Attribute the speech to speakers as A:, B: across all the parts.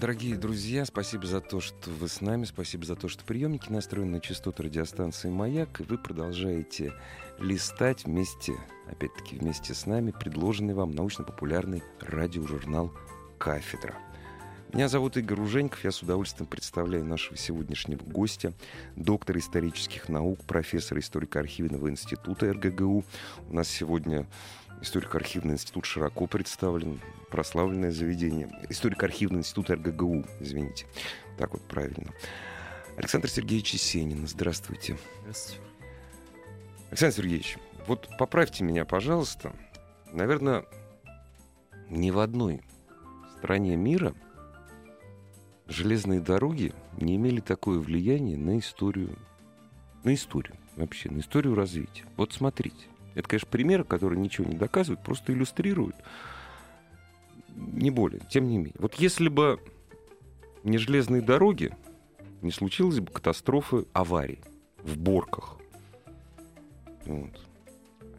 A: Дорогие друзья, спасибо за то, что вы с нами, спасибо за то, что приемники настроены на частоту радиостанции «Маяк», и вы продолжаете листать вместе, опять-таки вместе с нами, предложенный вам научно-популярный радиожурнал «Кафедра». Меня зовут Игорь Уженьков, я с удовольствием представляю нашего сегодняшнего гостя, доктора исторических наук, профессора историко-архивного института РГГУ. У нас сегодня Историко-архивный институт широко представлен, прославленное заведение. Историко-архивный институт РГГУ, извините. Так вот правильно. Александр Сергеевич Есенин, здравствуйте.
B: Здравствуйте.
A: Александр Сергеевич, вот поправьте меня, пожалуйста. Наверное, ни в одной стране мира железные дороги не имели такое влияние на историю, на историю вообще, на историю развития. Вот смотрите. Это, конечно, примеры, которые ничего не доказывают, просто иллюстрируют. Не более, тем не менее. Вот если бы не железные дороги, не случилось бы катастрофы, аварии в Борках. Вот.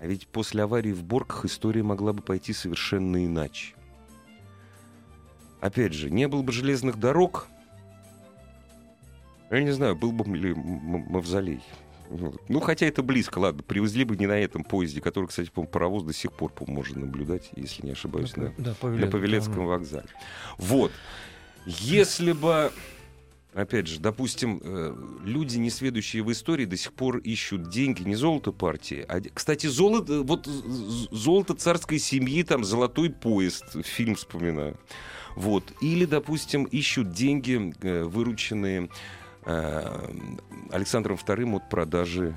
A: А ведь после аварии в Борках история могла бы пойти совершенно иначе. Опять же, не было бы железных дорог, я не знаю, был бы ли мавзолей. Ну, хотя это близко, ладно. Привезли бы не на этом поезде, который, кстати, по паровоз до сих пор можно наблюдать, если не ошибаюсь, на,
B: да,
A: на Павелецком вокзале. Вот. Если бы Опять же, допустим, э, люди, не сведущие в истории, до сих пор ищут деньги, не золото партии. А, кстати, золото, вот золото царской семьи, там, золотой поезд, фильм вспоминаю. Вот. Или, допустим, ищут деньги, э, вырученные Александром II от продажи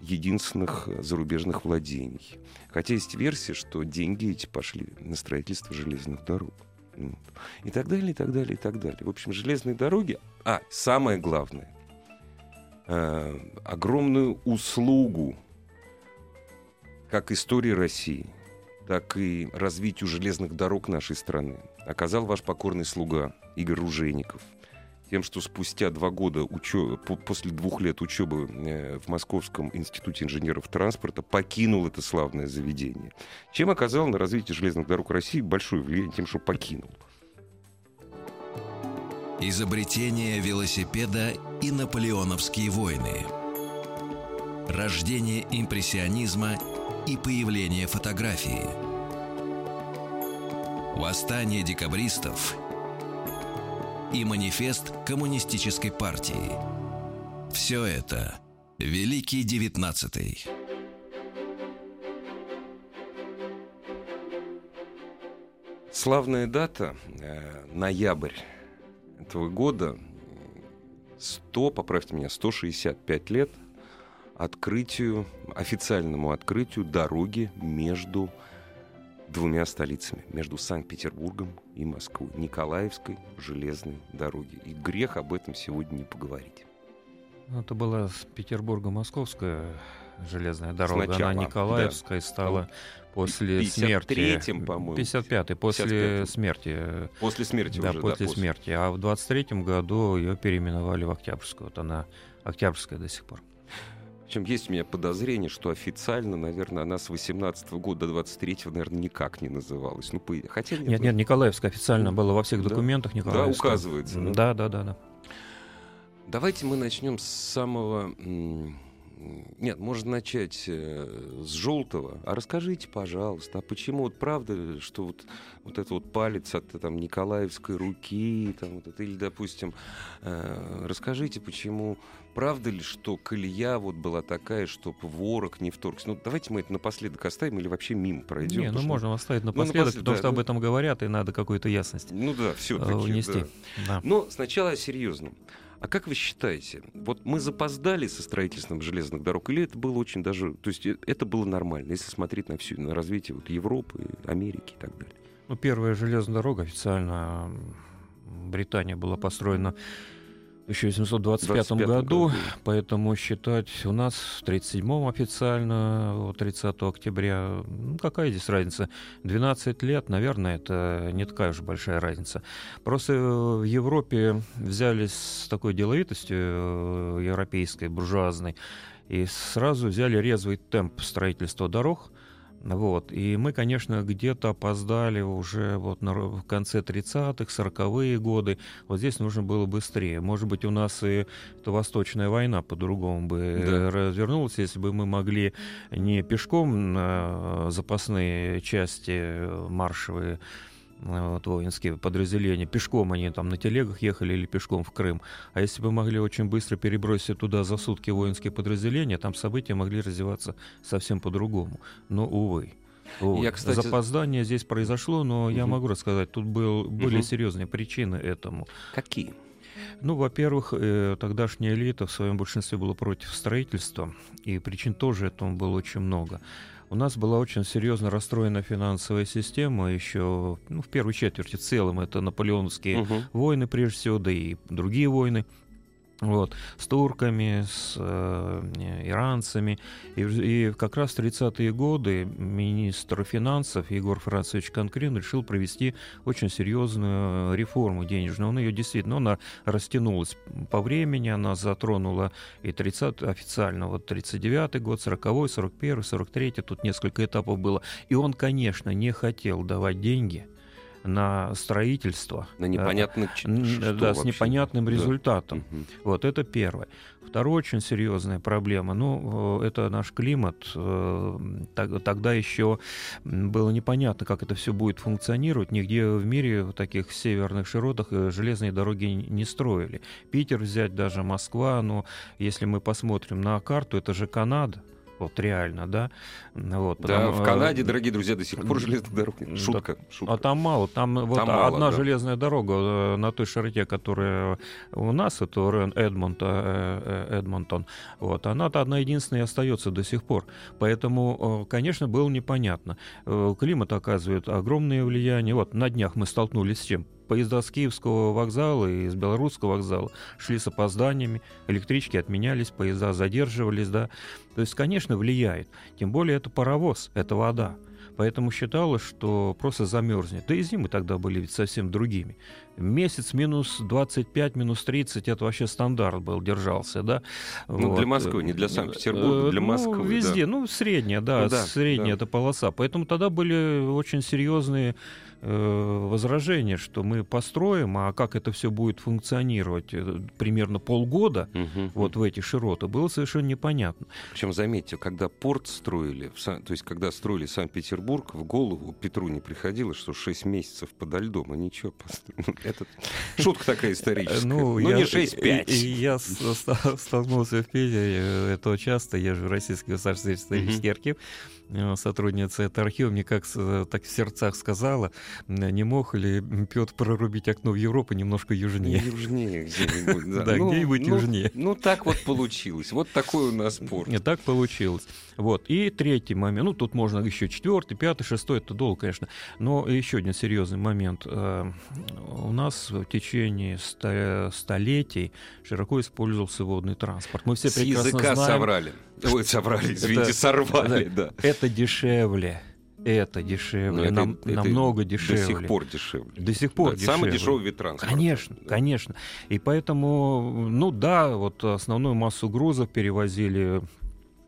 A: единственных зарубежных владений. Хотя есть версия, что деньги эти пошли на строительство железных дорог. И так далее, и так далее, и так далее. В общем, железные дороги, а самое главное, э, огромную услугу как истории России, так и развитию железных дорог нашей страны оказал ваш покорный слуга Игорь Ружейников – тем, что спустя два года учё... после двух лет учебы э, в Московском институте инженеров транспорта покинул это славное заведение. Чем оказал на развитие железных дорог России большое влияние тем, что покинул.
C: Изобретение велосипеда и наполеоновские войны. Рождение импрессионизма и появление фотографии. Восстание декабристов – и манифест коммунистической партии. Все это Великий Девятнадцатый.
A: Славная дата, э, ноябрь этого года, 100, поправьте меня, 165 лет открытию, официальному открытию дороги между двумя столицами, между Санкт-Петербургом и Москвой, Николаевской железной дороги. И грех об этом сегодня не поговорить.
B: Ну, это была Петербурго-Московская железная дорога.
A: Сначала,
B: Она Николаевская да. стала после
A: 53
B: смерти.
A: по-моему.
B: 55-й, после 55 смерти.
A: После смерти
B: да,
A: уже,
B: после
A: да,
B: смерти. А в 23-м году ее переименовали в Октябрьскую. Вот она Октябрьская до сих пор.
A: Причем есть у меня подозрение, что официально, наверное, она с 18 -го года до 23 наверное, никак не называлась. Ну, по... Хотя
B: нет, нет, нет, Николаевская официально была во всех документах
A: да? Николаевская. Да, указывается.
B: Да, да, да, да.
A: Давайте мы начнем с самого... Нет, можно начать э, с желтого. А расскажите, пожалуйста, а почему вот правда, что вот, вот это вот палец от там, Николаевской руки, там, вот это, или, допустим, э, расскажите, почему правда ли, что колея вот была такая, чтобы ворог не вторгся? Ну, давайте мы это напоследок оставим или вообще мимо пройдем.
B: Не, ну, можно оставить ну, напоследок, ну, напоследок потому да, что об этом говорят, и надо какую-то ясность
A: Ну да, все-таки.
B: Унести.
A: Да. Да. Но сначала о серьезном. А как вы считаете, вот мы запоздали со строительством железных дорог, или это было очень даже, то есть э, это было нормально, если смотреть на всю, на развитие вот Европы, Америки и так далее?
B: Ну, первая железная дорога официально Британия была построена 1825 году, году, поэтому считать у нас в 37-м официально, 30 октября, ну, какая здесь разница? 12 лет, наверное, это не такая уж большая разница. Просто в Европе взялись с такой деловитостью э, европейской, буржуазной, и сразу взяли резвый темп строительства дорог – вот. И мы, конечно, где-то опоздали уже вот на, в конце 30-х, 40-е годы. Вот здесь нужно было быстрее. Может быть, у нас и эта Восточная война по-другому бы да. развернулась, если бы мы могли не пешком на запасные части маршевые вот, воинские подразделения. Пешком они там на телегах ехали или пешком в Крым. А если бы могли очень быстро перебросить туда за сутки воинские подразделения, там события могли развиваться совсем по-другому. Но, увы. Вот. Я, кстати... Запоздание здесь произошло, но угу. я могу рассказать, тут был, были угу. серьезные причины этому.
A: Какие?
B: Ну, во-первых, э, тогдашняя элита в своем большинстве была против строительства, и причин тоже этому было очень много. У нас была очень серьезно расстроена финансовая система еще ну, в первой четверти в целом. Это наполеоновские угу. войны, прежде всего, да и другие войны вот, с турками, с э, иранцами. И, и как раз в 30-е годы министр финансов Егор Францович Конкрин решил провести очень серьезную реформу денежную. Он ее действительно, она растянулась по времени, она затронула и 30 официально, вот 39-й год, 40-й, 41-й, 43-й, тут несколько этапов было. И он, конечно, не хотел давать деньги – на строительство.
A: На
B: э, Да, с непонятным результатом. Да. Вот это первое. Второе очень серьезная проблема. Ну, э, это наш климат. Э, тогда еще было непонятно, как это все будет функционировать. Нигде в мире в таких северных широтах железные дороги не строили. Питер взять, даже Москва. Но если мы посмотрим на карту, это же Канада вот реально, да.
A: Вот, потому, да, в Канаде, дорогие друзья, до сих пор железная дорога. Шутка, да, шутка.
B: А там мало, там, там вот мало, одна да. железная дорога э, на той широте, которая у нас, это Рен Эдмонт, э, э, Эдмонтон, вот, она-то одна единственная и остается до сих пор. Поэтому, конечно, было непонятно. Климат оказывает огромное влияние. Вот на днях мы столкнулись с чем? Поезда с Киевского вокзала и с Белорусского вокзала шли с опозданиями, электрички отменялись, поезда задерживались, да. То есть, конечно, влияет. Тем более это паровоз, это вода. Поэтому считалось, что просто замерзнет. Да и зимы тогда были ведь совсем другими. Месяц минус 25, минус 30, это вообще стандарт был, держался, да.
A: Ну, вот. для Москвы, не для Санкт-Петербурга, для ну, Москвы.
B: Везде, да. ну, средняя, да, ну, да средняя да. эта полоса. Поэтому тогда были очень серьезные Э, возражение, что мы построим, а как это все будет функционировать э, примерно полгода угу, вот в эти широты, было совершенно непонятно.
A: Причем, заметьте, когда порт строили, то есть когда строили Санкт-Петербург, в голову Петру не приходило, что 6 месяцев подо льдом, а ничего. Это шутка такая историческая. Ну, ну не 6-5.
B: Я столкнулся в Питере, это часто, я же Российский государственный исторический архив, сотрудница этого архива мне как так в сердцах сказала, не мог ли Петр прорубить окно в Европу немножко южнее?
A: Южнее где-нибудь, да.
B: Да, ну, где-нибудь ну, южнее.
A: Ну, так вот получилось. Вот такой у нас спор.
B: Так получилось. Вот. И третий момент. Ну, тут можно еще четвертый, пятый, шестой. Это долго, конечно. Но еще один серьезный момент. Э, у нас в течение столетий широко использовался водный транспорт.
A: Мы все С прекрасно языка знаем... соврали. Ой, соврали, извините, сорвали, да.
B: Это дешевле это дешевле, это, нам, это намного дешевле.
A: До сих пор дешевле.
B: До сих пор да, дешевле.
A: Самый дешевый вид транспорта.
B: Конечно, да. конечно. И поэтому, ну да, вот основную массу грузов перевозили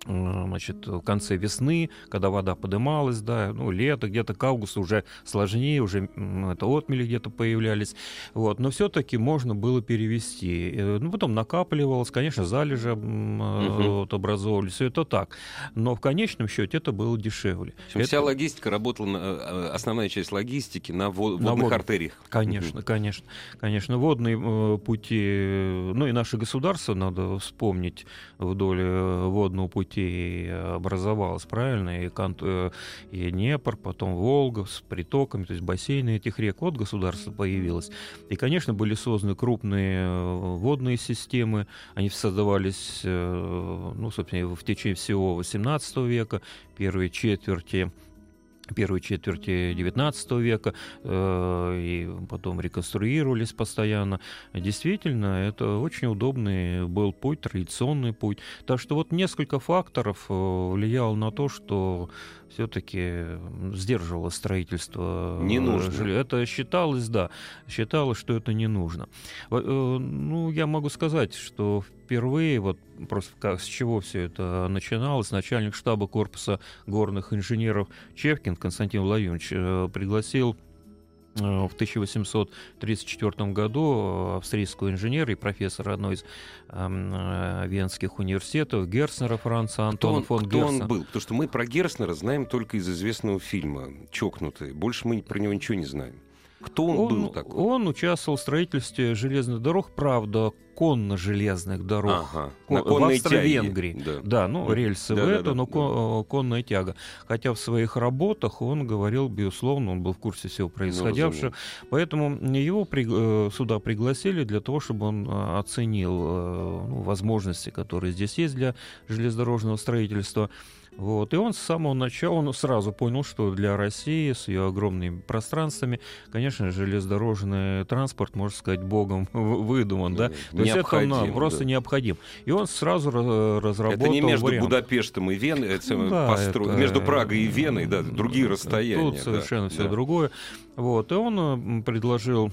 B: значит, в конце весны, когда вода подымалась, да, ну, лето, где-то к августу уже сложнее, уже это отмели где-то появлялись, вот, но все-таки можно было перевести. Э, ну, потом накапливалось, конечно, залежи угу. вот, образовывались, все это так, но в конечном счете это было дешевле.
A: это... Вся логистика работала, на, э, основная часть логистики на, вод, на водных вод... артериях.
B: Конечно, угу. конечно, конечно, водные пути, ну и наши государства, надо вспомнить вдоль водного пути путей образовалась, правильно? И, Кант, э, и Днепр, потом Волга с притоками, то есть бассейны этих рек. Вот государство появилось. И, конечно, были созданы крупные э, водные системы. Они создавались, э, ну, собственно, в течение всего XVIII века, первой четверти первой четверти XIX века, э, и потом реконструировались постоянно. Действительно, это очень удобный был путь, традиционный путь. Так что вот несколько факторов э, влияло на то, что все-таки сдерживало строительство.
A: Не
B: э,
A: нужно.
B: жилья. Это считалось, да, считалось, что это не нужно. Э, Ну, я могу сказать, что впервые, вот просто как, с чего все это начиналось, начальник штаба корпуса горных инженеров Чевкин Константин Владимирович э, пригласил в 1834 году э, австрийского инженера и профессора одной из эм, э, венских университетов Герцнера Франца
A: Кто,
B: Антона
A: он,
B: фон
A: кто он
B: Герцена.
A: был? Потому что мы про Герснера знаем только из известного фильма «Чокнутые». Больше мы про него ничего не знаем. Кто он, был такой?
B: он участвовал в строительстве железных дорог, правда, конно-железных дорог.
A: Ага,
B: Ко-
A: на
B: в Австро-Венгрии.
A: да.
B: Да, ну, рельсы в
A: Да-да-да,
B: это, но
A: да.
B: кон- конная тяга. Хотя в своих работах он говорил, безусловно, он был в курсе всего происходившего. Поэтому его при- э, сюда пригласили для того, чтобы он э, оценил э, ну, возможности, которые здесь есть для железнодорожного строительства. Вот. И он с самого начала, он сразу понял, что для России с ее огромными пространствами, конечно, железнодорожный транспорт, можно сказать, богом выдуман. Да?
A: Да,
B: То есть это
A: необходим,
B: ну, просто
A: да.
B: необходим. И он сразу разработал
A: Это не между
B: вариант.
A: Будапештом и Веной, это
B: Ну да,
A: постро-
B: это-
A: между Прагой и Веной, да, другие
B: Тут
A: расстояния. да,
B: совершенно все
A: да.
B: другое. Вот. И он предложил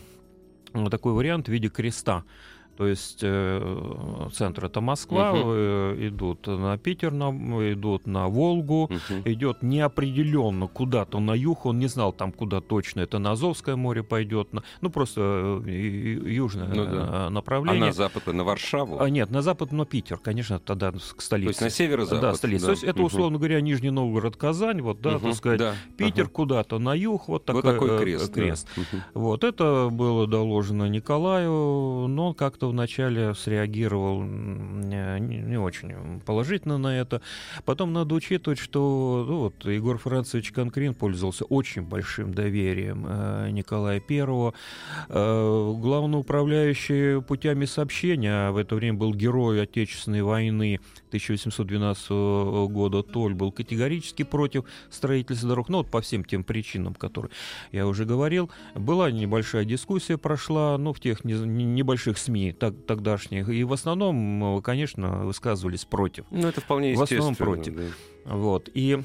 B: такой вариант в виде креста. То есть э, центр это Москва, э, идут на Питер, на, идут на Волгу,
A: Мгм.
B: идет неопределенно куда-то на юг, он не знал там куда точно, это на Азовское море пойдет, на- ну просто э, южное
A: Ну да.
B: э,
A: А
B: направление.
A: на запад, на Варшаву?
B: А, нет, на запад, но Питер, конечно, тогда к
A: То
B: столице.
A: есть на северо-запад?
B: Да, столица. То есть это, условно говоря, Нижний Новгород, Казань, вот, да,
A: Мгм.
B: так сказать,
A: Да.
B: Питер
A: Ага.
B: куда-то на юг, вот такой,
A: Вот такой крест. да.
B: крест.
A: Мгм.
B: Вот это было доложено Николаю, но он как-то вначале среагировал не, очень положительно на это. Потом надо учитывать, что ну, вот, Егор Францевич Конкрин пользовался очень большим доверием э, Николая Первого. Э, главноуправляющий путями сообщения, а в это время был герой Отечественной войны 1812 года Толь, был категорически против строительства дорог, ну вот по всем тем причинам, которые я уже говорил. Была небольшая дискуссия, прошла, ну, в тех не- не- небольших СМИ так- тогдашних, и в основном, э, конечно, высказывались против.
A: Ну, это вполне
B: В основном
A: естественно.
B: против.
A: да.
B: Вот. И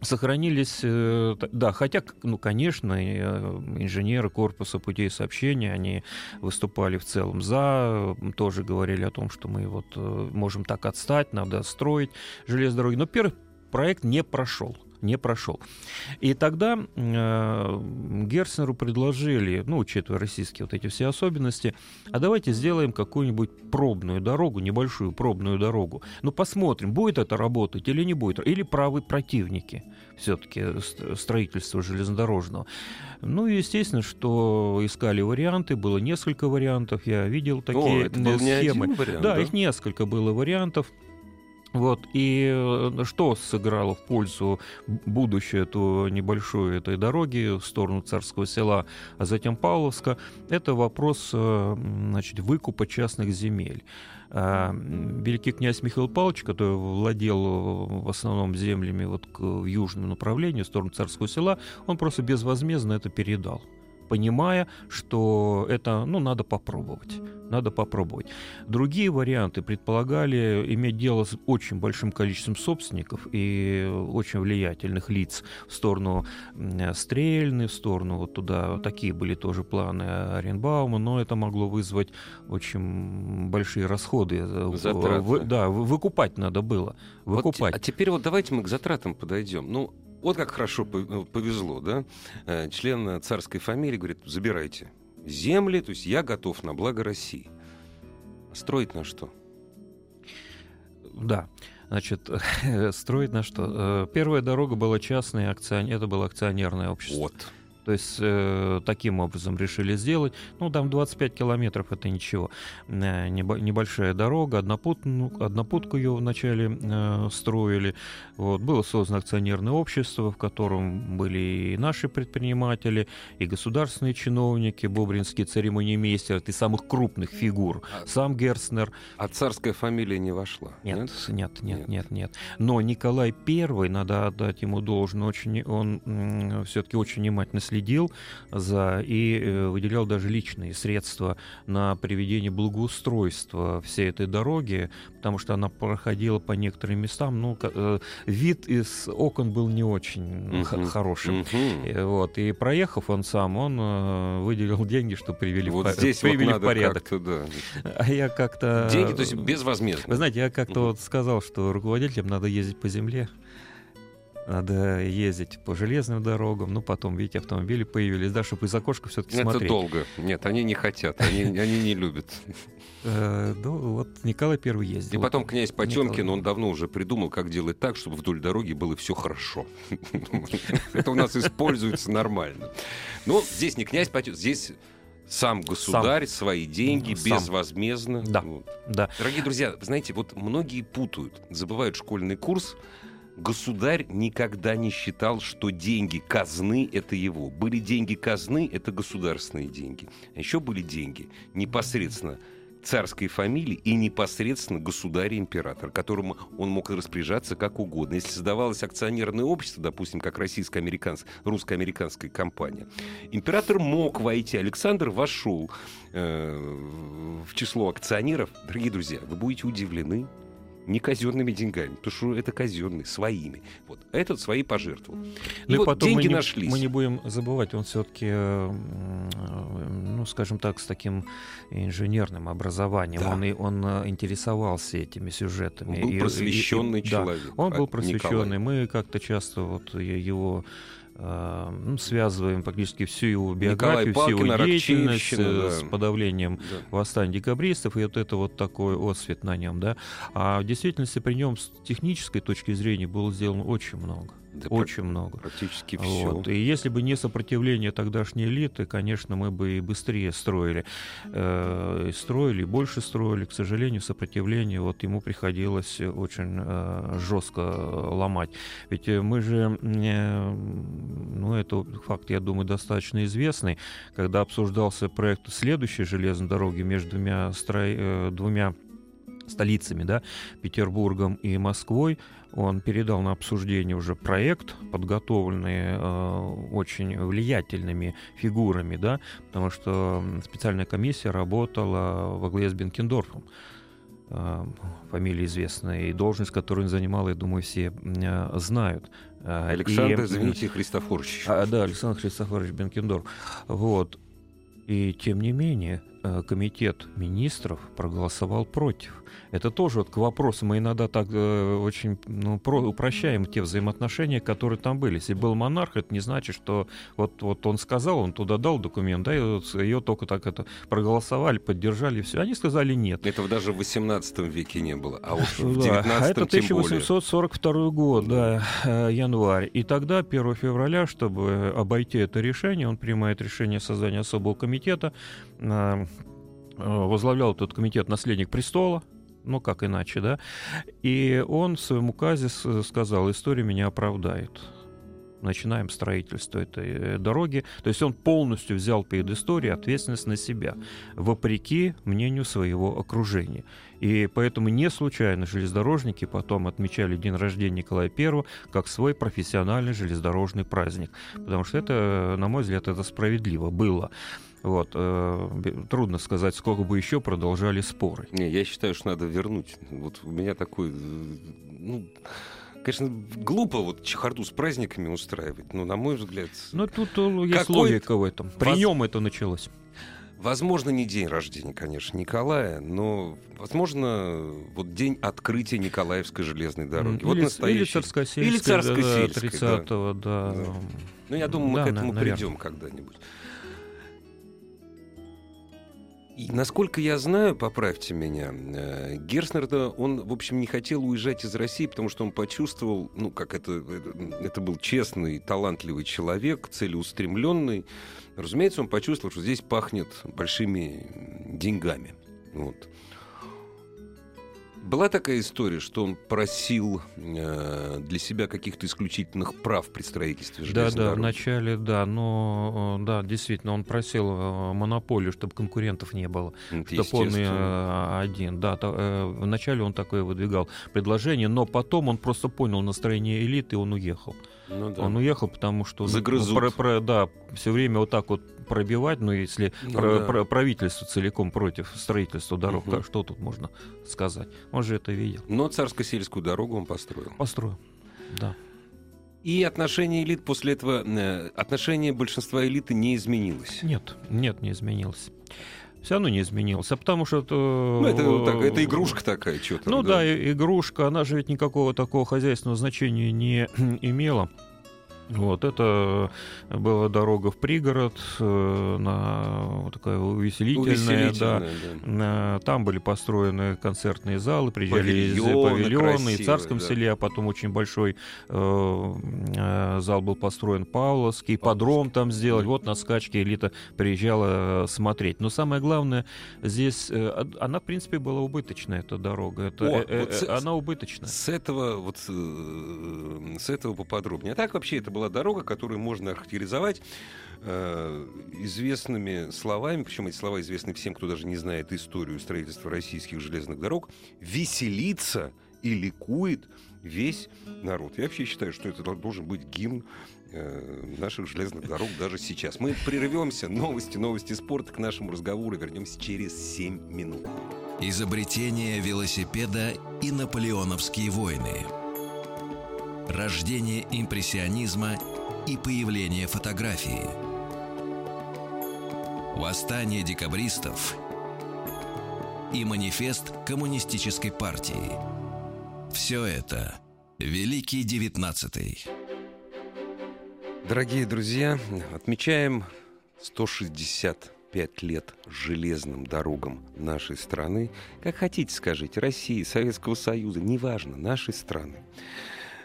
B: сохранились, э, да, хотя, ну, конечно, э, инженеры корпуса путей сообщения, они выступали в целом за, тоже говорили о том, что мы вот можем так отстать, надо строить железные дороги. Но первый проект не прошел. Не прошел. И тогда э, Герцнеру предложили, ну, учитывая российские вот эти все особенности, а давайте сделаем какую-нибудь пробную дорогу, небольшую пробную дорогу. Ну, посмотрим, будет это работать или не будет. Или правы противники все-таки строительства железнодорожного. Ну, и естественно, что искали варианты, было несколько вариантов, я видел такие
A: О, это был
B: э,
A: не
B: схемы.
A: один вариант,
B: да,
A: да?
B: их несколько было вариантов. Вот, и э, что сыграло в пользу будущее эту небольшой этой дороги в сторону Царского села, а затем Павловска, это вопрос, э, значит, выкупа частных земель. А, Великий князь Михаил Павлович, который владел э, в основном землями вот в южном направлении, в сторону Царского села, он просто безвозмездно это передал понимая, что это, ну, надо попробовать. Надо попробовать. Другие варианты предполагали иметь дело с очень большим количеством собственников и очень влиятельных лиц в сторону Стрельны, в сторону вот туда. Такие были тоже планы Оренбаума, но это могло вызвать очень большие расходы. э,
A: Затраты.
B: Вы- да, вы- выкупать надо было.
A: Вот
B: Выкупать.
A: те- а теперь вот давайте мы к затратам подойдем. Ну, вот как хорошо э, повезло, да? Э, Член царской фамилии говорит, забирайте земли, то есть я готов на благо России. А Строить на что?
B: Да. Значит, строить на что? Э, Первая дорога была частная, акционер, это было акционерное общество.
A: Вот.
B: То есть э, таким образом решили сделать. Ну, там 25 километров это ничего. Э, небольшая дорога, однопут, ну, однопутку ее вначале э, строили. Вот. Было создано акционерное общество, в котором были и наши предприниматели, и государственные чиновники, бобринские церемониймейстеры, и самых крупных фигур. А, Сам Герцнер.
A: А царская фамилия не вошла?
B: Нет, нет, нет, нет, нет. нет. Но Николай I, надо отдать ему должное, очень, он все-таки очень внимательно следил за и э, выделял даже личные средства на приведение благоустройства всей этой дороги, потому что она проходила по некоторым местам. Ну, э, вид из окон был не очень uh-huh. хорошим. Uh-huh. Вот. И проехав он сам, он выделил деньги, что привели,
A: вот
B: в,
A: здесь привели вот в порядок. Да.
B: А я как-то...
A: Деньги, то есть безвозмездно.
B: Вы знаете, я как-то uh-huh. вот сказал, что руководителям надо ездить по земле надо ездить по железным дорогам, ну, потом, видите, автомобили появились, да, чтобы из окошка все-таки смотреть.
A: Это долго. Нет, они не хотят, они, они не любят.
B: Э, ну, вот Николай Первый ездил.
A: И потом князь Потемкин, он давно уже придумал, как делать так, чтобы вдоль дороги было все хорошо. Это у нас используется нормально. Но здесь не князь Потемкин, здесь сам государь, сам. свои деньги, сам. безвозмездно.
B: Да. Вот. да.
A: Дорогие друзья, знаете, вот многие путают, забывают школьный курс, Государь никогда не считал, что деньги казны — это его. Были деньги казны — это государственные деньги. А еще были деньги непосредственно царской фамилии и непосредственно государя-императора, которому он мог распоряжаться как угодно. Если создавалось акционерное общество, допустим, как российско-американская, русско-американская компания, император мог войти. Александр вошел э, в число акционеров. Дорогие друзья, вы будете удивлены, не казенными деньгами, потому что это казенные, своими. Вот. А этот свои пожертвовал.
B: И ну, вот потом деньги мы не, нашлись. Мы не будем забывать, он все-таки, ну, скажем так, с таким инженерным образованием. Да. Он, и, он э, интересовался этими сюжетами.
A: Он был просвещенный и, и, человек.
B: Да, он был просвещенный. Мы как-то часто вот его ну, связываем практически всю его биографию, всю его деятельность да. с подавлением да. восстания декабристов, и вот это вот такой отсвет на нем, да. А в действительности при нем с технической точки зрения было сделано очень много. Да очень много.
A: Практически все.
B: Вот. И если бы не сопротивление тогдашней элиты, конечно, мы бы и быстрее строили. Э, строили, больше строили. К сожалению, сопротивление вот ему приходилось очень э, жестко ломать. Ведь э, мы же, э, ну, это факт, я думаю, достаточно известный, когда обсуждался проект следующей железной дороги между двумя, строй, э, двумя столицами, да, Петербургом и Москвой, он передал на обсуждение уже проект, подготовленный э, очень влиятельными фигурами, да, потому что специальная комиссия работала во главе с Бенкендорфом э, фамилия известная, и должность, которую он занимал, я думаю, все э, знают.
A: Э, Александр, и, извините, Христофорович.
B: А, да, Александр Христофорович Бенкендорф. Вот. И тем не менее, комитет министров проголосовал против. Это тоже вот к вопросу, мы иногда так э, очень ну, про, упрощаем те взаимоотношения, которые там были. Если был монарх, это не значит, что вот, вот он сказал, он туда дал документ, да, и вот ее только так это проголосовали, поддержали, все. Они сказали нет.
A: Этого даже в 18 веке не было, а уж в 19 да, а
B: это 1842
A: более.
B: год, да, э, январь. И тогда, 1 февраля, чтобы обойти это решение, он принимает решение создания особого комитета, э, возглавлял этот комитет наследник престола, ну как иначе, да? И он в своем указе сказал, история меня оправдает. Начинаем строительство этой э, дороги. То есть он полностью взял перед историей ответственность на себя, вопреки мнению своего окружения. И поэтому не случайно железнодорожники потом отмечали день рождения Николая I как свой профессиональный железнодорожный праздник. Потому что это, на мой взгляд, это справедливо было. Вот, э, трудно сказать, сколько бы еще продолжали споры.
A: Не, я считаю, что надо вернуть. Вот у меня такой, э, ну, конечно, глупо вот чехарду с праздниками устраивать, но на мой взгляд.
B: Ну тут э, есть логика в этом. При Воз... нем это началось.
A: Возможно, не день рождения, конечно, Николая, но, возможно, вот день открытия Николаевской железной дороги.
B: Или,
A: вот настоящий.
B: Или Царскосельской, или Царскосельской да, 30-го, да. да.
A: Ну, я думаю, мы да, к этому наверное. придем когда-нибудь. Насколько я знаю, поправьте меня, э, Герснер, он, в общем, не хотел уезжать из России, потому что он почувствовал, ну, как это, это, это был честный, талантливый человек, целеустремленный. Разумеется, он почувствовал, что здесь пахнет большими деньгами. Вот. Была такая история, что он просил э, для себя каких-то исключительных прав при строительстве железной
B: Да, да,
A: дороги.
B: вначале, да, но э, да, действительно, он просил э, монополию, чтобы конкурентов не было,
A: Это
B: чтобы он э, один. Да, то, э, вначале он такое выдвигал предложение, но потом он просто понял настроение элиты, и он уехал.
A: Ну да.
B: Он уехал, потому что ну,
A: Загрызут.
B: про- про- да, все время вот так вот пробивать, ну если
A: Ну
B: про-
A: да.
B: про- правительство целиком против строительства дорог,
A: Мгм.
B: как- что тут можно сказать? Он же это видел.
A: Но царско-сельскую дорогу он построил.
B: Построил. Да.
A: И отношение элит после этого, э, отношение большинства элиты не изменилось.
B: Нет, нет, не изменилось. Все равно не изменилось. А потому что это...
A: Ну, это, так, это игрушка такая, что-то.
B: Ну да, и- игрушка, она же ведь никакого такого хозяйственного значения не имела. Вот, это была дорога в пригород, э, на, вот такая увеселительная, да.
A: Увеселительная, да.
B: Э, Там были построены концертные залы, приезжали
A: Павильоны
B: павильоны, и в
A: красивые,
B: Царском
A: да.
B: селе, а потом очень большой э, э, зал был построен Павловский, подром там сделать. Вот на скачке элита приезжала смотреть. Но самое главное, здесь она, в принципе, была убыточная, эта дорога. Это,
A: О,
B: э, э,
A: вот с-
B: она убыточная.
A: С этого вот с этого поподробнее. А так вообще это была дорога, которую можно охарактеризовать э, известными словами, причем эти слова известны всем, кто даже не знает историю строительства российских железных дорог, веселится и ликует весь народ. Я вообще считаю, что это должен быть гимн э, наших железных дорог даже сейчас. Мы прервемся. Новости, новости спорта к нашему разговору. Вернемся через 7 минут.
C: Изобретение велосипеда и наполеоновские войны. Рождение импрессионизма и появление фотографии. Восстание декабристов и манифест коммунистической партии. Все это Великий Девятнадцатый.
A: Дорогие друзья, отмечаем 165 лет железным дорогам нашей страны. Как хотите скажите, России, Советского Союза, неважно, нашей страны.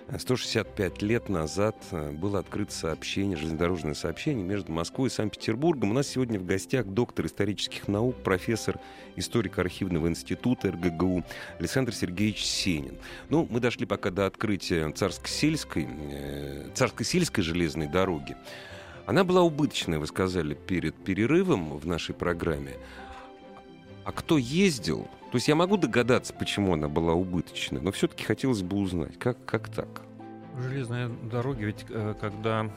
A: 165 лет назад э, было открыто сообщение, железнодорожное сообщение между Москвой и Санкт-Петербургом. У нас сегодня в гостях доктор исторических наук, профессор историко-архивного института РГГУ Александр Сергеевич Сенин. Ну, мы дошли пока до открытия Царско-сельской, э, Царско-сельской железной дороги. Она была убыточная, вы сказали, перед перерывом в нашей программе. А кто ездил? То есть я могу догадаться, почему она была убыточной, но все-таки хотелось бы узнать, как, как так?
B: Железные дороги, ведь э, когда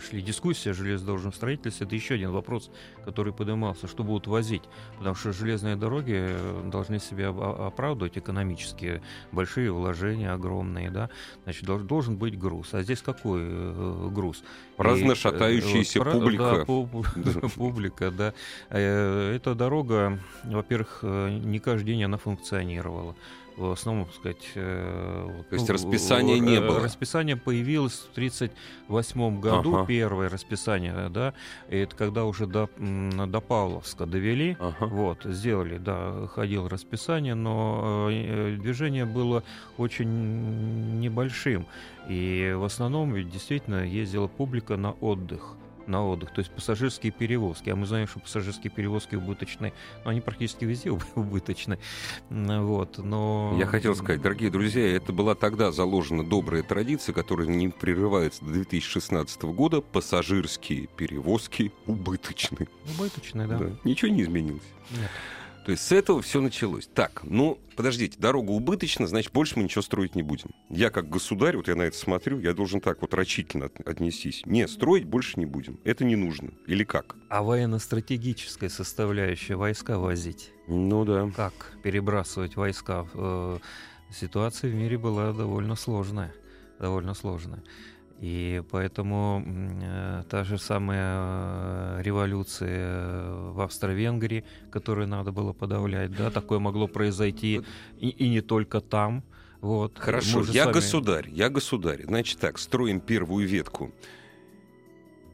B: шли дискуссии о железнодорожном строительстве, это еще один вопрос, который поднимался, что будут возить. Потому что железные дороги э, должны себя об- оправдывать экономически, большие вложения огромные, да. Значит, дол- должен быть груз. А здесь какой э, груз? Э,
A: шатающаяся
B: вот,
A: публика.
B: Да, пу- публика, да. Э, Эта дорога, во-первых, э, не каждый день она функционировала. В основном, так сказать... э,
A: То есть
B: ну,
A: расписания
B: э,
A: не
B: э,
A: было?
B: Расписание появилось в 1938 году,
A: Ага.
B: первое расписание, да, и это когда уже до, до Павловска довели,
A: Ага.
B: вот, сделали, да, ходило расписание, но э, движение было очень небольшим. И в основном ведь действительно ездила публика на отдых на отдых, то есть пассажирские перевозки. А мы знаем, что пассажирские перевозки убыточные, но они практически везде уб- убыточны. Вот, но...
A: Я хотел сказать, дорогие друзья, это была тогда заложена добрая традиция, которая не прерывается до 2016 года. Пассажирские перевозки убыточны.
B: Убыточные, да.
A: Да. Ничего не изменилось.
B: Нет.
A: То есть с этого все началось. Так, ну, подождите, дорога убыточна, значит, больше мы ничего строить не будем. Я как государь, вот я на это смотрю, я должен так вот рачительно от- отнестись. Не, строить больше не будем. Это не нужно. Или как?
B: А военно-стратегическая составляющая войска возить?
A: Ну да.
B: Как перебрасывать войска? Э, Ситуация в мире была довольно сложная. Довольно сложная. И поэтому э, та же самая э, революция в Австро-Венгрии, которую надо было подавлять, да, такое могло произойти и, и не только там. Вот.
A: Хорошо, я
B: сами-
A: государь, я государь. Значит так, строим первую ветку.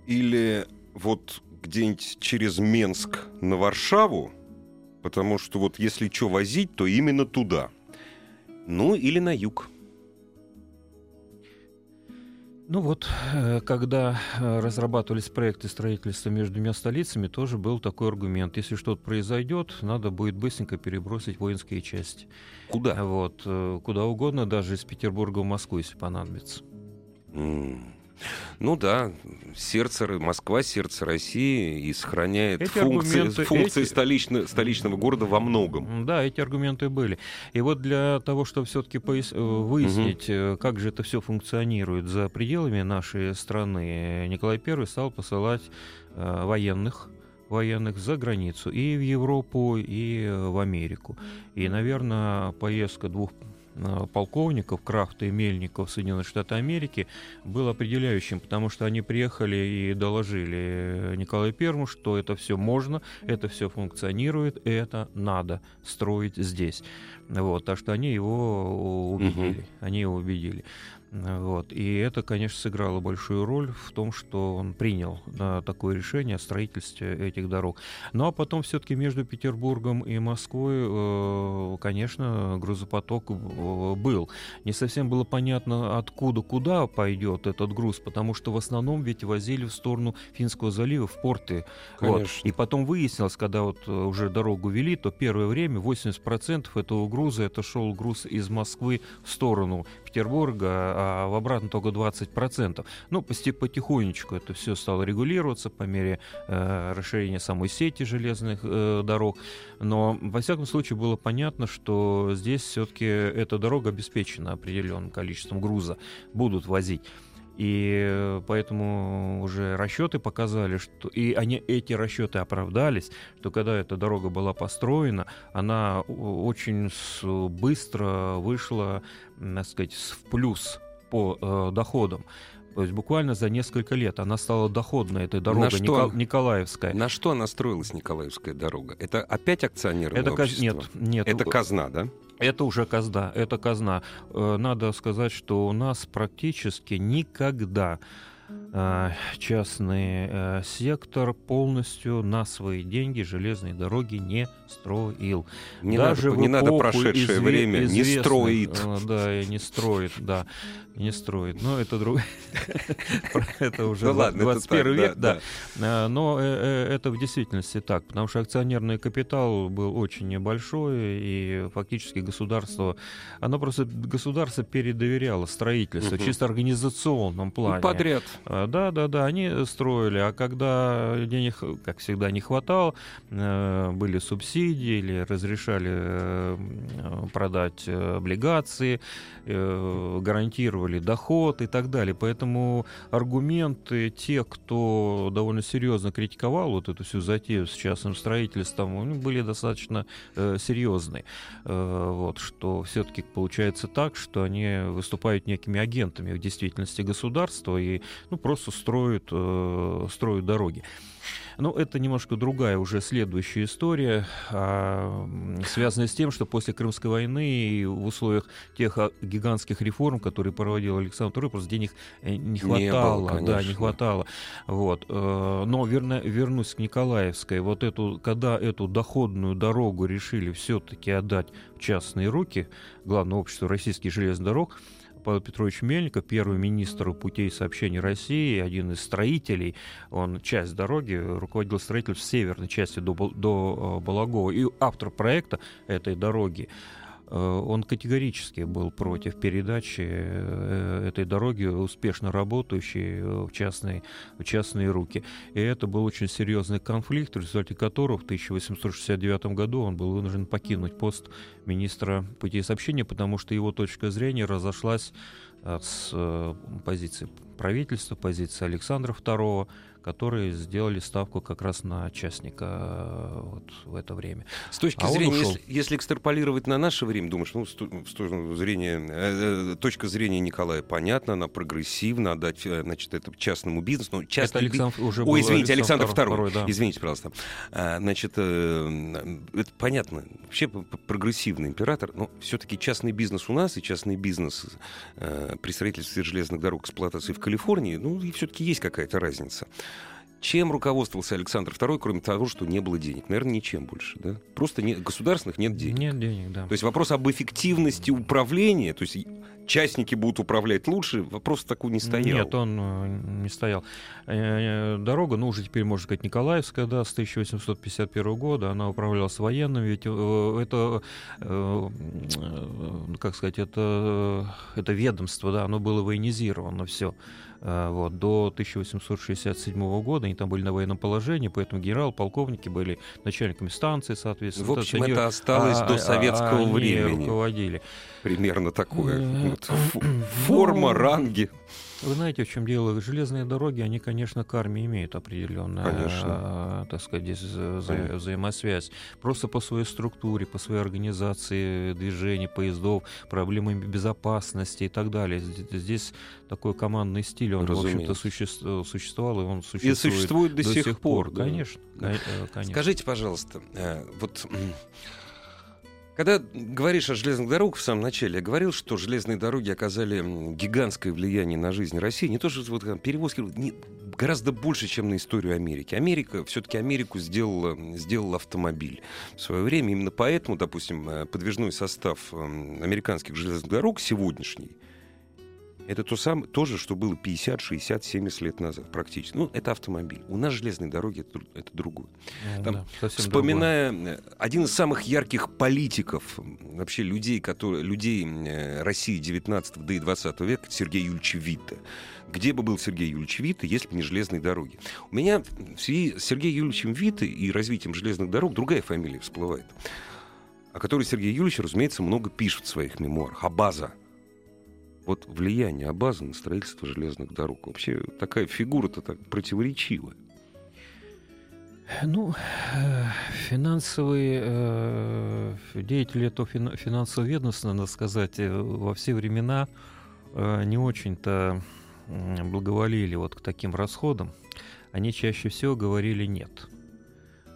A: Или вот где-нибудь через Менск на Варшаву, потому что вот если что возить, то именно туда. Ну или на юг.
B: Ну вот, э, когда э, разрабатывались проекты строительства между двумя столицами, тоже был такой аргумент. Если что-то произойдет, надо будет быстренько перебросить воинские части.
A: Куда?
B: Вот, э, куда угодно, даже из Петербурга в Москву, если понадобится.
A: Mm. Ну да, сердце Москва, сердце России и сохраняет эти функции, функции эти... столично, столичного города во многом.
B: Да, эти аргументы были. И вот для того, чтобы все-таки пояс... Э, выяснить, угу. как же это все функционирует за пределами нашей страны, Николай I стал посылать э, военных военных за границу, и в Европу, и в Америку. И, наверное, поездка двух Э, полковников Крафта и Мельников Соединенных Штатов Америки был определяющим, потому что они приехали и доложили Николаю Первому, что это все можно, это все функционирует, это надо строить здесь. Вот, так что они его убедили. Угу. Они его убедили. Вот. И это, конечно, сыграло большую роль в том, что он принял да, такое решение о строительстве этих дорог. Ну а потом все-таки между Петербургом и Москвой, э, конечно, грузопоток э, был. Не совсем было понятно, откуда, куда пойдет этот груз, потому что в основном ведь возили в сторону Финского залива, в порты. Вот. И потом выяснилось, когда вот э, уже дорогу вели, то первое время 80% этого груза это шел груз из Москвы в сторону Петербурга, а в обратно только 20%. Ну, потихонечку это все стало регулироваться по мере э, расширения самой сети железных э, дорог. Но, во всяком случае, было понятно, что здесь все-таки эта дорога обеспечена определенным количеством груза, будут возить. И поэтому уже расчеты показали, что и они, эти расчеты оправдались, что когда эта дорога была построена, она очень быстро вышла, так сказать, в плюс по э, доходам. То есть буквально за несколько лет она стала доходной, эта дорога на что, Никол... Николаевская.
A: На что она строилась, Николаевская дорога? Это опять акционерное
B: это
A: общество?
B: Нет, нет.
A: Это казна, да?
B: Это уже казна, это казна. Э, надо сказать, что у нас практически никогда частный э, сектор полностью на свои деньги железные дороги не строил.
A: Не Даже надо, не надо прошедшее изве- время, не строит.
B: Э, да, не строит, да, не строит. Но это друг... это уже 21 век, да. Но это в действительности так, потому что акционерный капитал был очень небольшой, и фактически государство, оно просто государство передоверяло строительство, чисто организационном плане.
A: Подряд.
B: Да, да, да, они строили, а когда денег, как всегда, не хватало, э, были субсидии или разрешали э, продать облигации, э, гарантировали доход и так далее. Поэтому аргументы тех, кто довольно серьезно критиковал вот эту всю затею с частным строительством, были достаточно серьезные. Вот, что все-таки получается так, что они выступают некими агентами в действительности государства и ну, просто строят, э, строят дороги. Но это немножко другая уже следующая история, а, связанная с тем, что после Крымской войны и в условиях тех а, гигантских реформ, которые проводил Александр II, просто денег э, не хватало. Не было, да, не хватало. Вот. Э, но верно, вернусь к Николаевской. Вот эту, когда эту доходную дорогу решили все-таки отдать в частные руки, Главное общество российских железных дорог, Павел Петрович Мельников, первый министр путей сообщения России, один из строителей, он часть дороги, руководил строительством северной части до, до э, Балагова, и автор проекта этой дороги. Э, он категорически был против передачи э, этой дороги, успешно работающей в частные, в частные руки. И это был очень серьезный конфликт, в результате которого в 1869 году он был вынужден покинуть пост министра путей сообщения, потому что его точка зрения разошлась э, с позиции правительства, позиции Александра II, которые сделали ставку как раз на частника э, вот в это время.
A: С точки а зрения, если, если экстраполировать на наше время, думаешь, ну, с точки зрения, э, э, точка зрения Николая понятна, она прогрессивна, отдать, э, значит, это частному бизнесу. Но частный
B: это Александр, би... уже
A: Ой, извините, Александр, Александр II. II да. Извините, пожалуйста. А, значит, э, это понятно. Вообще прогрессивный император, но все-таки частный бизнес у нас и частный бизнес э, при строительстве железных дорог эксплуатации в Калифорнии, ну, и все-таки есть какая-то разница. Чем руководствовался Александр II, кроме того, что не было денег? Наверное, ничем больше, да? Просто не, государственных нет денег.
B: Нет денег, да.
A: То есть вопрос об эффективности управления, то есть частники будут управлять лучше, вопрос такой не стоял.
B: Нет, он э, не стоял. Э, дорога, ну, уже теперь, можно сказать, Николаевская, да, с 1851 года, она управлялась военным, ведь э, это, как сказать, это, это ведомство, да, оно было военизировано все. Э, вот, до 1867 года они там были на военном положении, поэтому генерал, полковники были начальниками станции, соответственно.
A: В общем, это, это осталось а, до советского
B: а,
A: времени.
B: руководили.
A: Примерно такое. Э, вот, форма, ранги.
B: Вы знаете, в чем дело? Железные дороги, они, конечно, к армии имеют определенную,
A: конечно.
B: Э, так сказать, здесь вза- взаимосвязь. Просто по своей структуре, по своей организации движений, поездов, проблемами безопасности и так далее. Здесь такой командный стиль, он, Разумеется. в общем-то, существовал, и он существует, и
A: существует до, до сих, сих пор.
B: пор. Конечно, да.
A: Э, конечно. Скажите, пожалуйста, э, вот когда говоришь о железных дорогах в самом начале, я говорил, что железные дороги оказали гигантское влияние на жизнь России. Не то, что вот, там, перевозки, не, гораздо больше, чем на историю Америки. Америка, все-таки Америку сделала, сделала автомобиль в свое время. Именно поэтому, допустим, э, подвижной состав американских железных дорог сегодняшний – это то, самое, то же, что было 50, 60, 70 лет назад практически. Ну, это автомобиль. У нас железные дороги это, это другое. Ну, Там, да, вспоминая другое. Э, один из самых ярких политиков, вообще людей, которые, людей э, России 19 да и 20 века, Сергей Юльевич Витте. Где бы был Сергей Юльевич Витте, если бы не железные дороги? У меня в связи с Сергеем Юльевичем Витте и развитием железных дорог другая фамилия всплывает, о которой Сергей Юльевич, разумеется, много пишет в своих мемуарах. Абаза вот влияние Абаза на строительство железных дорог. Вообще такая фигура-то так противоречивая.
B: Ну, э, финансовые э, деятели этого финансового ведомства, надо сказать, э, во все времена не очень-то благоволили вот к таким расходам. Они чаще всего говорили «нет»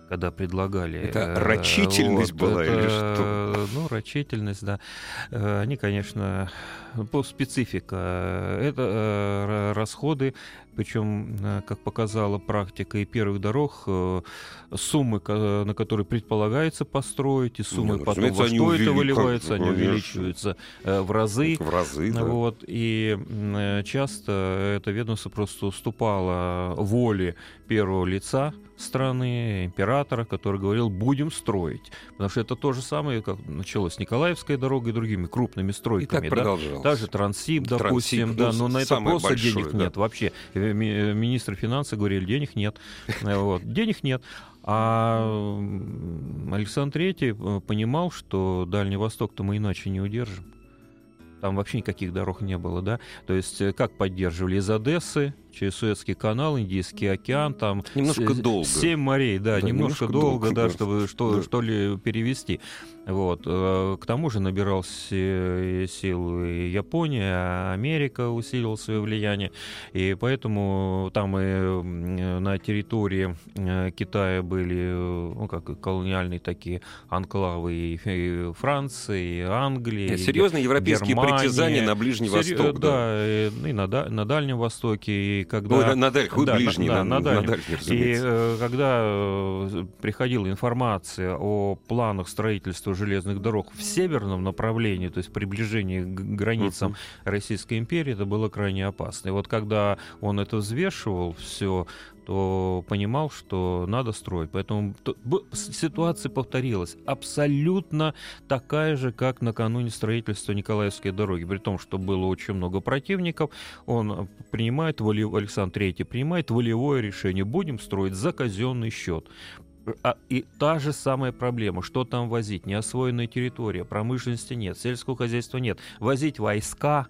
B: когда предлагали.
A: Это э, рачительность вот, была это, или что?
B: Ну, рачительность, да. Э, они, конечно, по специфика. Это э, расходы, причем, как показала практика и первых дорог, суммы, на которые предполагается построить, и суммы ну, потом во что это выливается, они увеличиваются в разы.
A: В разы, да.
B: Вот, и часто это ведомство просто уступало воле первого лица, страны, императора, который говорил, будем строить. Потому что это то же самое, как началось с Николаевской дорогой и другими крупными стройками. И так
A: да?
B: Даже Трансип, допустим, Трансип, да, ну, но на это просто большой, денег да. нет вообще. Э, э, министр финансов говорили, денег нет. Вот. Денег нет. А Александр III понимал, что Дальний Восток-то мы иначе не удержим. Там вообще никаких дорог не было, да. То есть э, как поддерживали из Одессы через Суэцкий канал, Индийский океан, там
A: немножко с, долго.
B: Семь морей, да, да немножко, немножко долго, долго, да, чтобы что, да. что ли перевести. Вот. Э, к тому же набирался силу и Япония, а Америка усилила свое влияние, и поэтому там и на территории э, Китая были, ну, как колониальные такие анклавы и Франции, и Англии.
A: Серьезные европейские Германия. притязания на Ближний Сери... Восток.
B: Да, да. И, и на, на Дальнем Востоке, и когда... Ой,
A: на, на Даль... да, ближний,
B: да,
A: на,
B: на, на, дальний, И э, когда э, приходила информация о планах строительства железных дорог в северном направлении, то есть приближении к границам uh-huh. Российской империи, это было крайне опасно. И вот когда он это взвешивал все, то понимал, что надо строить. Поэтому ситуация повторилась абсолютно такая же, как накануне строительства Николаевской дороги. При том, что было очень много противников, он принимает, Александр III принимает волевое решение. Будем строить за казенный счет. А, и та же самая проблема, что там возить, неосвоенная территория, промышленности нет, сельского хозяйства нет, возить войска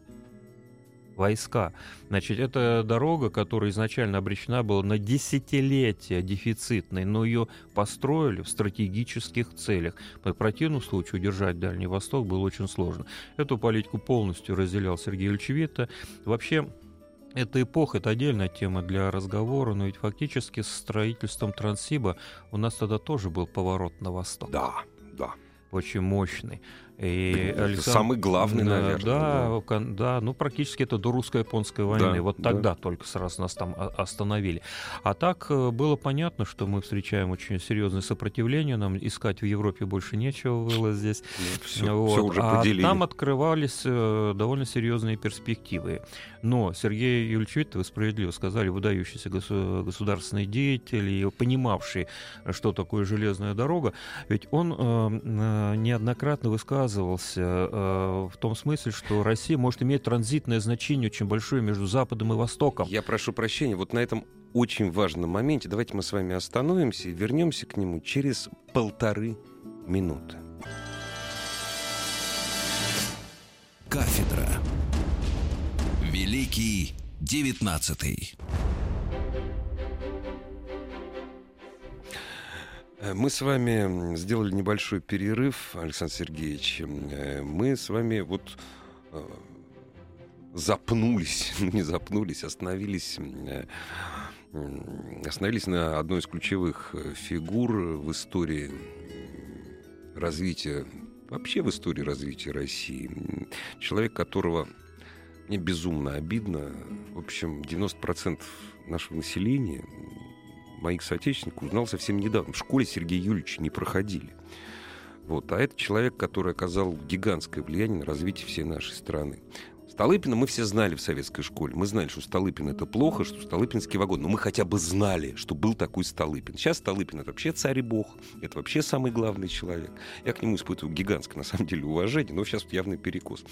B: войска. Значит, это дорога, которая изначально обречена была на десятилетия дефицитной, но ее построили в стратегических целях. В противном случае удержать Дальний Восток было очень сложно. Эту политику полностью разделял Сергей Ильичевита. Вообще, эта эпоха — это отдельная тема для разговора, но ведь фактически с строительством Транссиба у нас тогда тоже был поворот на восток.
A: Да, да.
B: Очень мощный.
A: И это Александр... самый главный, наверное.
B: Да, да, да, ну практически это до русско-японской войны. Да, вот тогда да. только сразу нас там остановили. А так э, было понятно, что мы встречаем очень серьезное сопротивление, нам искать в Европе больше нечего было здесь.
A: Ну, все, вот. все уже
B: а там открывались э, довольно серьезные перспективы. Но Сергей Юльевич, вы справедливо сказали, выдающийся государственный деятель, и понимавший, что такое железная дорога, ведь он э, неоднократно высказывал высказывался э, в том смысле, что Россия может иметь транзитное значение очень большое между Западом и Востоком.
A: Я прошу прощения, вот на этом очень важном моменте давайте мы с вами остановимся и вернемся к нему через полторы минуты.
C: Кафедра. Великий девятнадцатый.
A: Мы с вами сделали небольшой перерыв, Александр Сергеевич. Э, мы с вами вот э, запнулись, не запнулись, остановились, остановились на одной из ключевых фигур в истории развития, вообще в истории развития России. Человек, которого мне безумно обидно. В общем, 90% нашего населения моих соотечественников узнал совсем недавно. В школе Сергея Юрьевича не проходили. Вот. А это человек, который оказал гигантское влияние на развитие всей нашей страны. Столыпина мы все знали в советской школе. Мы знали, что Столыпин это плохо, что Столыпинский вагон. Но мы хотя бы знали, что был такой Столыпин. Сейчас Столыпин это вообще царь и бог. Это вообще самый главный человек. Я к нему испытываю гигантское, на самом деле, уважение, но сейчас явный перекос.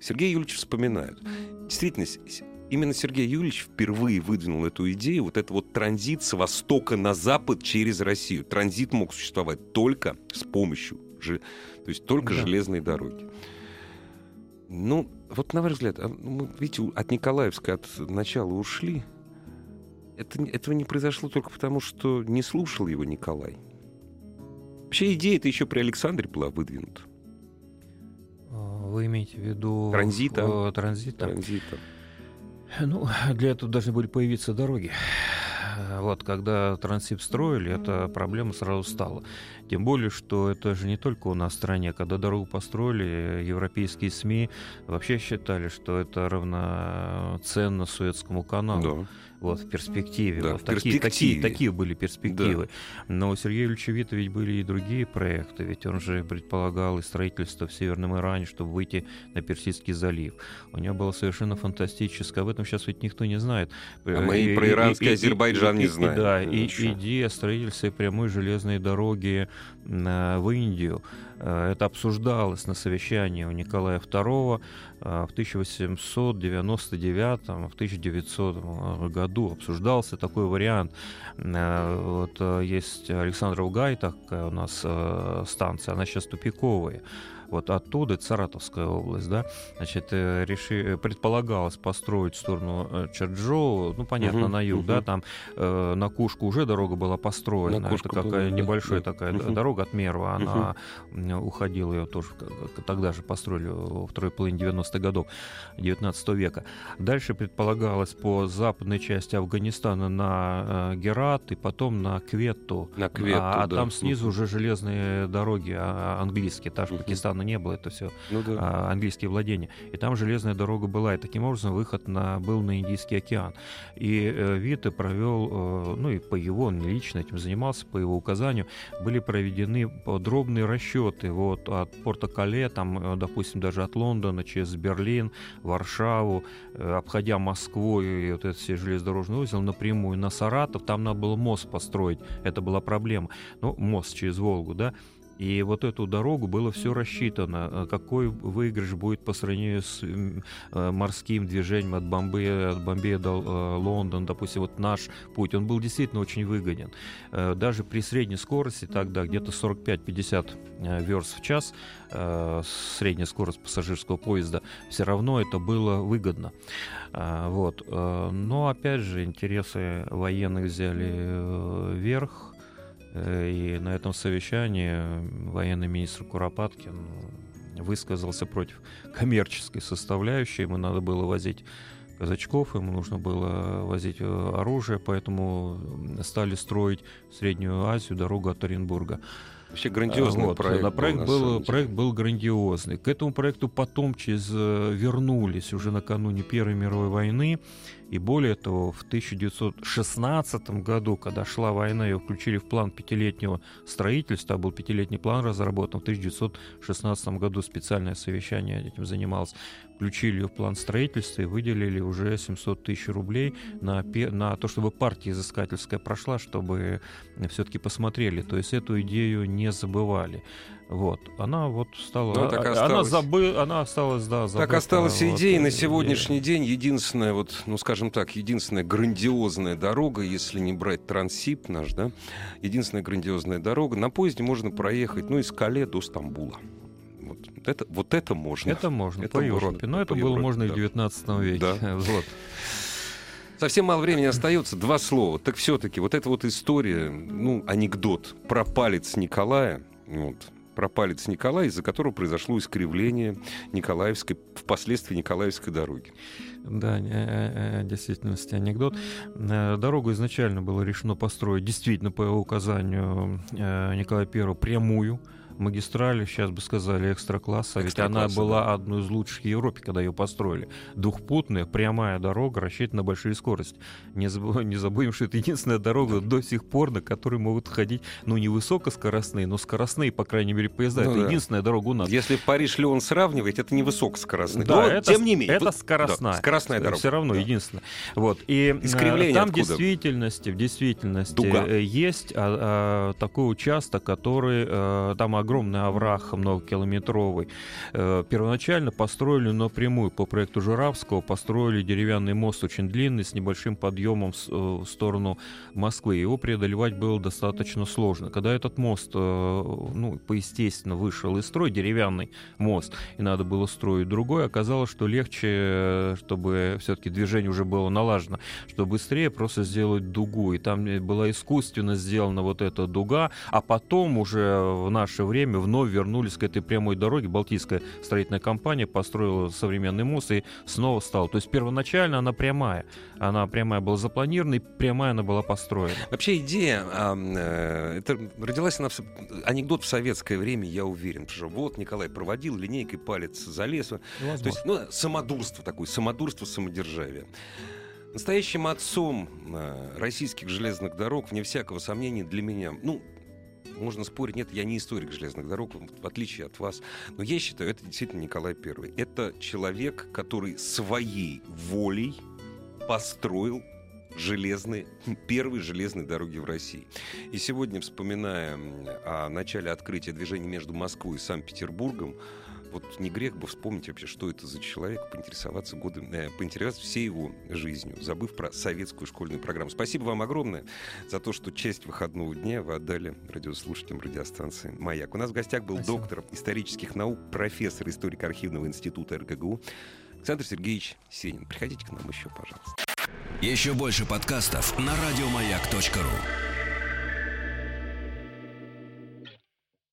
A: Сергей Юрьевич вспоминают. Действительно, именно Сергей Юрьевич впервые выдвинул эту идею, вот это вот транзит с востока на запад через Россию. Транзит мог существовать только с помощью, то есть только да. железной дороги. Ну, вот на ваш взгляд, а, мы, видите, от Николаевска от начала ушли. Это, этого не произошло только потому, что не слушал его Николай. Вообще идея это еще при Александре была выдвинута.
B: Вы имеете в виду...
A: Транзита.
B: Э, транзита.
A: Транзита.
B: Ну, для этого должны были появиться дороги. Вот, когда Трансип строили, эта проблема сразу стала. Тем более, что это же не только у нас в стране. Когда дорогу построили, европейские СМИ вообще считали, что это равноценно Суэцкому каналу. Да вот, в перспективе. Да, вот в такие, перспективе. Такие, такие были перспективы. Да. Но у Сергея Ильича Вита ведь были и другие проекты, ведь он же предполагал и строительство в Северном Иране, чтобы выйти на Персидский залив. У него было совершенно фантастическое, об этом сейчас ведь никто не знает.
A: А мы и, и про иранский и, Азербайджан и, не знаем.
B: Да, и, идея строительства прямой железной дороги в Индию. Э, это обсуждалось на совещании у Николая II э, в 1899 в 1900 году обсуждался такой вариант. Э, вот есть Александр Угай, такая у нас станция, она сейчас тупиковая вот оттуда, Саратовская область, да, значит, э, реши, предполагалось построить в сторону э, Чаджоу, ну, понятно, угу, на юг, угу. да, там э, на Кушку уже дорога была построена, это какая небольшая да. такая угу. дорога от Мерва, она угу. уходила, ее тоже тогда же построили во второй половине 90-х годов 19 века. Дальше предполагалось по западной части Афганистана на э, Герат и потом на Кветту,
A: на Кветту
B: а, а да. там снизу уже железные дороги а, английские, та же Пакистан но не было, это все ну, да. а, английские владения. И там железная дорога была, и таким образом выход на, был на Индийский океан. И э, Вита провел, э, ну и по его, он лично этим занимался, по его указанию, были проведены подробные расчеты вот, от порта Кале, там, э, допустим, даже от Лондона через Берлин, Варшаву, э, обходя Москву и вот этот все железнодорожный узел напрямую на Саратов, там надо было мост построить, это была проблема. Ну, мост через Волгу, да, и вот эту дорогу было все рассчитано, э, какой выигрыш будет по сравнению с э, морским движением от Бомбея, от Бомбея до э, Лондона, допустим, вот наш путь, он был действительно очень выгоден. Даже при средней скорости тогда где-то 45-50 верст в час, средняя скорость пассажирского поезда, все равно это было выгодно. Вот. Но опять же интересы военных взяли верх, и на этом совещании военный министр Куропаткин высказался против коммерческой составляющей. Ему надо было возить казачков, ему нужно было возить э, оружие, поэтому стали строить в Среднюю Азию дорогу от Оренбурга
A: Вообще грандиозный
B: вот.
A: проект.
B: Да, проект,
A: был,
B: был, проект был грандиозный. К этому проекту потом через, э, вернулись уже накануне Первой мировой войны. И более того, в 1916 году, когда шла война, ее включили в план пятилетнего строительства, был пятилетний план разработан, в 1916 году специальное совещание этим занималось, включили ее в план строительства и выделили уже 700 тысяч рублей на, на то, чтобы партия изыскательская прошла, чтобы все-таки посмотрели. То есть эту идею не забывали. Вот. Она вот стала... Ну, так осталась. Она, забы... она осталась, да,
A: забыта. Так осталась вот, идея. На сегодняшний идея. день единственная, вот, ну, скажем так, единственная грандиозная дорога, если не брать Транссиб наш, да, единственная грандиозная дорога. На поезде можно проехать, ну, из Кале до Стамбула. Вот это, вот это можно.
B: Это можно, это по можно, Европе. Но это было Европе, можно да. и в 19 веке. Да. Вот.
A: Совсем мало времени остается. Два слова. Так все-таки вот эта вот история, ну, анекдот про палец Николая, вот, про палец Николая, из-за которого произошло искривление Николаевской, впоследствии Николаевской дороги.
B: Да, э, э, действительности анекдот. Э, дорогу изначально было решено построить действительно по указанию Николая I прямую, магистрали, сейчас бы сказали, экстра-класса, ведь она была да. одной из лучших в Европе, когда ее построили. Двухпутная, прямая дорога, рассчитана на большие скорости. Не, забываем, не забудем, что это единственная дорога да. до сих пор, на которой могут ходить, ну, не высокоскоростные, но скоростные, по крайней мере, поезда. Ну, это да. единственная дорога у нас.
A: Если Париж Леон сравнивать, это не высокоскоростный.
B: Да, но, это, тем не менее. Это скоростная. Да, скоростная дорога. Все равно да. единственная. Вот. И э, Искривление там откуда? действительности, в действительности Дуга. Э, есть а, а, такой участок, который а, там огромный огромный овраг многокилометровый. Э, первоначально построили напрямую по проекту Журавского, построили деревянный мост очень длинный с небольшим подъемом э, в сторону Москвы. Его преодолевать было достаточно сложно. Когда этот мост, э, ну, поестественно, вышел из строя, деревянный мост, и надо было строить другой, оказалось, что легче, чтобы все-таки движение уже было налажено, что быстрее просто сделать дугу. И там была искусственно сделана вот эта дуга, а потом уже в наше время время вновь вернулись к этой прямой дороге. Балтийская строительная компания построила современный мост и снова стала. То есть первоначально она прямая. Она прямая была запланирована и прямая она была построена.
A: Вообще идея, э, это родилась она, в, анекдот в советское время, я уверен, что вот Николай проводил линейкой палец за лес. То есть, ну, самодурство такое, самодурство, самодержавие. Настоящим отцом э, российских железных дорог, вне всякого сомнения, для меня, ну, можно спорить, нет, я не историк железных дорог, в отличие от вас. Но я считаю, это действительно Николай I. Это человек, который своей волей построил железные, первые железные дороги в России. И сегодня, вспоминая о начале открытия движения между Москвой и Санкт-Петербургом, вот не грех бы вспомнить вообще, что это за человек, поинтересоваться годы, э, поинтересоваться всей его жизнью, забыв про советскую школьную программу. Спасибо вам огромное за то, что часть выходного дня вы отдали радиослушателям радиостанции «Маяк». У нас в гостях был Спасибо. доктор исторических наук, профессор историк архивного института РГГУ Александр Сергеевич Сенин. Приходите к нам еще, пожалуйста.
C: Еще больше подкастов на радиомаяк.ру